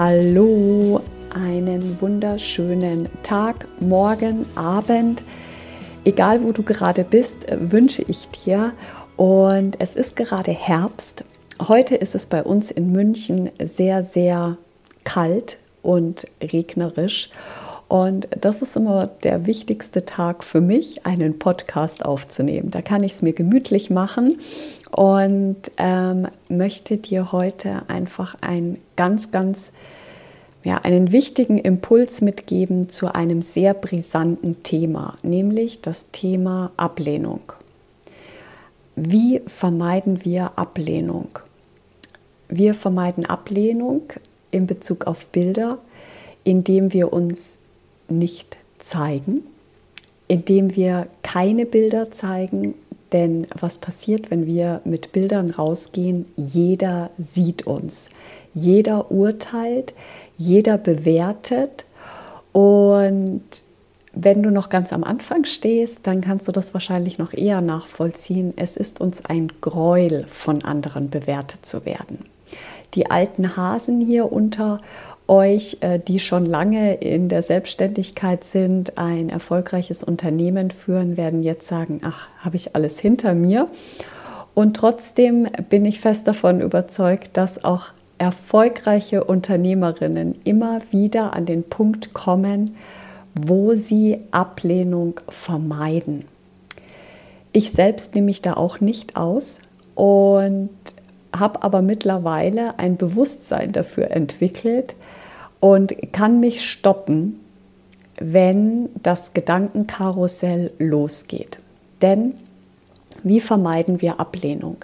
Hallo, einen wunderschönen Tag, Morgen, Abend. Egal wo du gerade bist, wünsche ich dir. Und es ist gerade Herbst. Heute ist es bei uns in München sehr, sehr kalt und regnerisch. Und das ist immer der wichtigste Tag für mich, einen Podcast aufzunehmen. Da kann ich es mir gemütlich machen und ähm, möchte dir heute einfach ein ganz, ganz, ja, einen wichtigen Impuls mitgeben zu einem sehr brisanten Thema, nämlich das Thema Ablehnung. Wie vermeiden wir Ablehnung? Wir vermeiden Ablehnung in Bezug auf Bilder, indem wir uns nicht zeigen, indem wir keine Bilder zeigen, denn was passiert, wenn wir mit Bildern rausgehen? Jeder sieht uns, jeder urteilt, jeder bewertet. Und wenn du noch ganz am Anfang stehst, dann kannst du das wahrscheinlich noch eher nachvollziehen. Es ist uns ein Gräuel, von anderen bewertet zu werden. Die alten Hasen hier unter euch, äh, die schon lange in der Selbstständigkeit sind, ein erfolgreiches Unternehmen führen, werden jetzt sagen, ach, habe ich alles hinter mir. Und trotzdem bin ich fest davon überzeugt, dass auch erfolgreiche Unternehmerinnen immer wieder an den Punkt kommen, wo sie Ablehnung vermeiden. Ich selbst nehme mich da auch nicht aus und habe aber mittlerweile ein Bewusstsein dafür entwickelt, und kann mich stoppen, wenn das Gedankenkarussell losgeht. Denn wie vermeiden wir Ablehnung?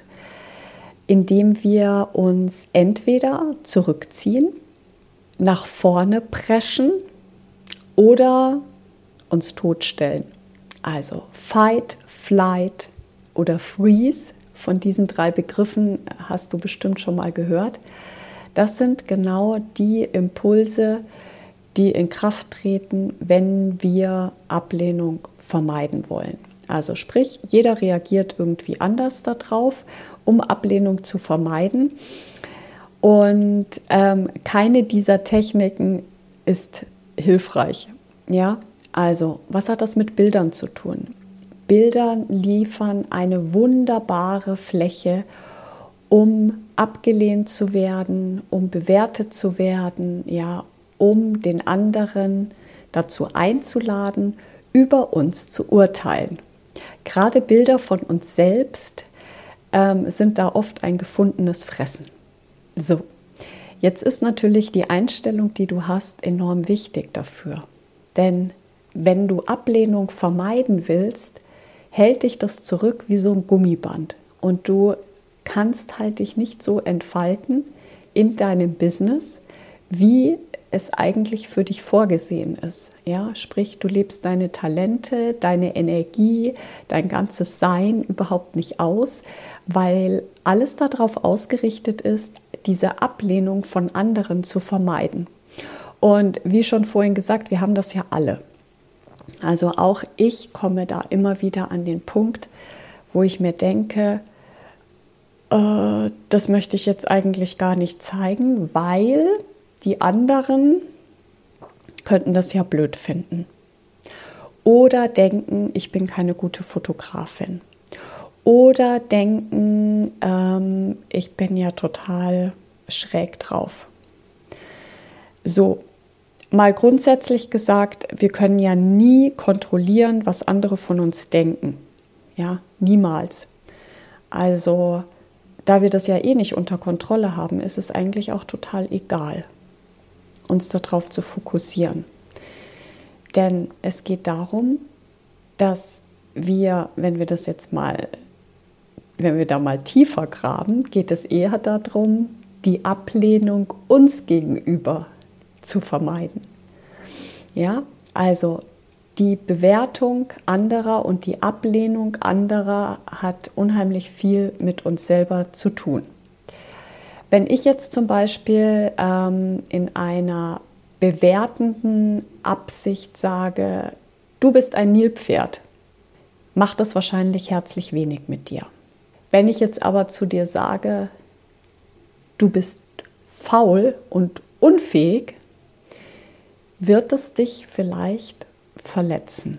Indem wir uns entweder zurückziehen, nach vorne preschen oder uns totstellen. Also Fight, Flight oder Freeze. Von diesen drei Begriffen hast du bestimmt schon mal gehört. Das sind genau die Impulse, die in Kraft treten, wenn wir Ablehnung vermeiden wollen. Also sprich, jeder reagiert irgendwie anders darauf, um Ablehnung zu vermeiden. Und ähm, keine dieser Techniken ist hilfreich. Ja, also was hat das mit Bildern zu tun? Bilder liefern eine wunderbare Fläche, um abgelehnt zu werden, um bewertet zu werden, ja, um den anderen dazu einzuladen, über uns zu urteilen. Gerade Bilder von uns selbst ähm, sind da oft ein gefundenes Fressen. So, jetzt ist natürlich die Einstellung, die du hast, enorm wichtig dafür. Denn wenn du Ablehnung vermeiden willst, hält dich das zurück wie so ein Gummiband. Und du kannst halt dich nicht so entfalten in deinem Business, wie es eigentlich für dich vorgesehen ist. Ja, sprich, du lebst deine Talente, deine Energie, dein ganzes Sein überhaupt nicht aus, weil alles darauf ausgerichtet ist, diese Ablehnung von anderen zu vermeiden. Und wie schon vorhin gesagt, wir haben das ja alle. Also auch ich komme da immer wieder an den Punkt, wo ich mir denke, äh, das möchte ich jetzt eigentlich gar nicht zeigen, weil die anderen könnten das ja blöd finden. Oder denken, ich bin keine gute Fotografin. Oder denken, ähm, ich bin ja total schräg drauf. So, mal grundsätzlich gesagt, wir können ja nie kontrollieren, was andere von uns denken. Ja, niemals. Also da wir das ja eh nicht unter Kontrolle haben, ist es eigentlich auch total egal, uns darauf zu fokussieren. Denn es geht darum, dass wir, wenn wir das jetzt mal, wenn wir da mal tiefer graben, geht es eher darum, die Ablehnung uns gegenüber zu vermeiden. Ja, also die Bewertung anderer und die Ablehnung anderer hat unheimlich viel mit uns selber zu tun. Wenn ich jetzt zum Beispiel ähm, in einer bewertenden Absicht sage, du bist ein Nilpferd, macht das wahrscheinlich herzlich wenig mit dir. Wenn ich jetzt aber zu dir sage, du bist faul und unfähig, wird es dich vielleicht verletzen.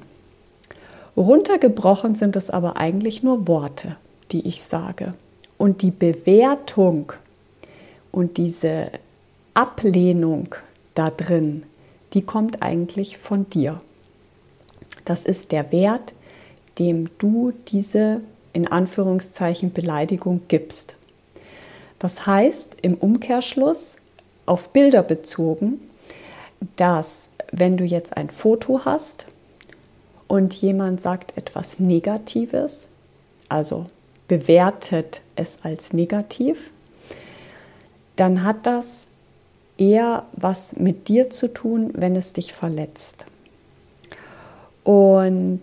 Runtergebrochen sind es aber eigentlich nur Worte, die ich sage. Und die Bewertung und diese Ablehnung da drin, die kommt eigentlich von dir. Das ist der Wert, dem du diese in Anführungszeichen Beleidigung gibst. Das heißt im Umkehrschluss auf Bilder bezogen, dass wenn du jetzt ein Foto hast und jemand sagt etwas Negatives, also bewertet es als negativ, dann hat das eher was mit dir zu tun, wenn es dich verletzt. Und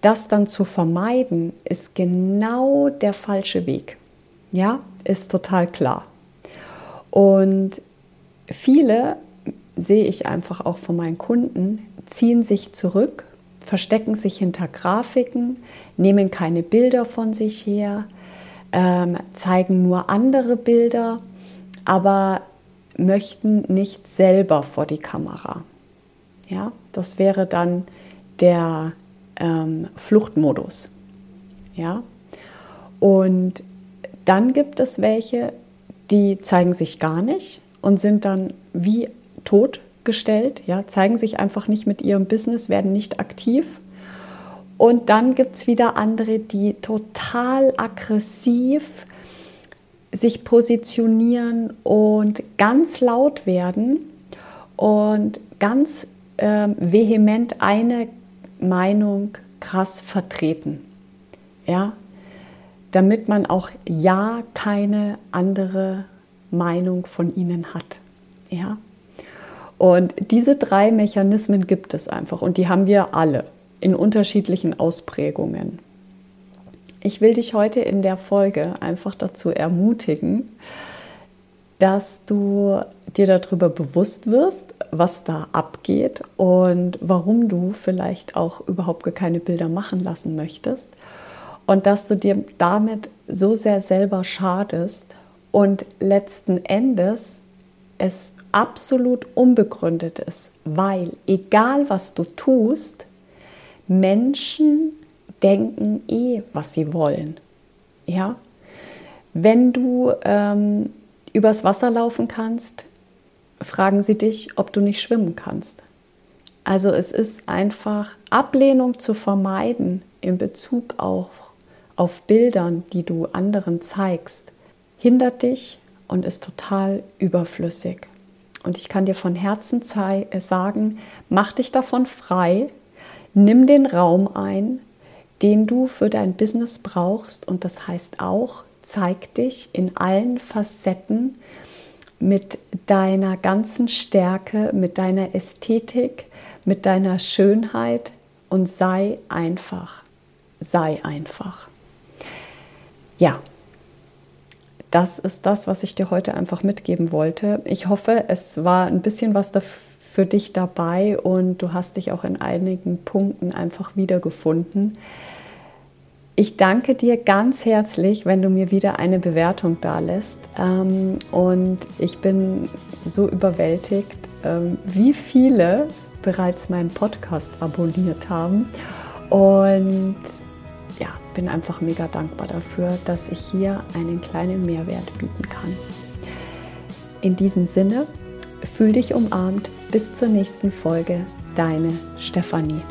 das dann zu vermeiden, ist genau der falsche Weg. Ja, ist total klar. Und viele sehe ich einfach auch von meinen Kunden, ziehen sich zurück, verstecken sich hinter Grafiken, nehmen keine Bilder von sich her, ähm, zeigen nur andere Bilder, aber möchten nicht selber vor die Kamera. Ja, das wäre dann der ähm, Fluchtmodus. Ja, und dann gibt es welche, die zeigen sich gar nicht und sind dann wie totgestellt, ja, zeigen sich einfach nicht mit ihrem Business, werden nicht aktiv. Und dann gibt es wieder andere, die total aggressiv sich positionieren und ganz laut werden und ganz äh, vehement eine Meinung krass vertreten. Ja, damit man auch ja keine andere Meinung von ihnen hat. Ja, und diese drei Mechanismen gibt es einfach und die haben wir alle in unterschiedlichen Ausprägungen. Ich will dich heute in der Folge einfach dazu ermutigen, dass du dir darüber bewusst wirst, was da abgeht und warum du vielleicht auch überhaupt keine Bilder machen lassen möchtest und dass du dir damit so sehr selber schadest und letzten Endes es absolut unbegründet ist, weil egal was du tust, Menschen denken eh, was sie wollen. Ja, wenn du ähm, übers Wasser laufen kannst, fragen sie dich, ob du nicht schwimmen kannst. Also es ist einfach Ablehnung zu vermeiden in Bezug auch auf Bildern, die du anderen zeigst, hindert dich und ist total überflüssig. Und ich kann dir von Herzen äh, sagen, mach dich davon frei, nimm den Raum ein, den du für dein Business brauchst. Und das heißt auch, zeig dich in allen Facetten mit deiner ganzen Stärke, mit deiner Ästhetik, mit deiner Schönheit und sei einfach. Sei einfach. Ja, das ist das, was ich dir heute einfach mitgeben wollte. Ich hoffe, es war ein bisschen was für dich dabei und du hast dich auch in einigen Punkten einfach wiedergefunden. Ich danke dir ganz herzlich, wenn du mir wieder eine Bewertung da lässt. Ähm, und ich bin so überwältigt, ähm, wie viele bereits meinen Podcast abonniert haben. Und ja, bin einfach mega dankbar dafür, dass ich hier einen kleinen Mehrwert bieten kann. In diesem Sinne, fühl dich umarmt. Bis zur nächsten Folge. Deine Stefanie.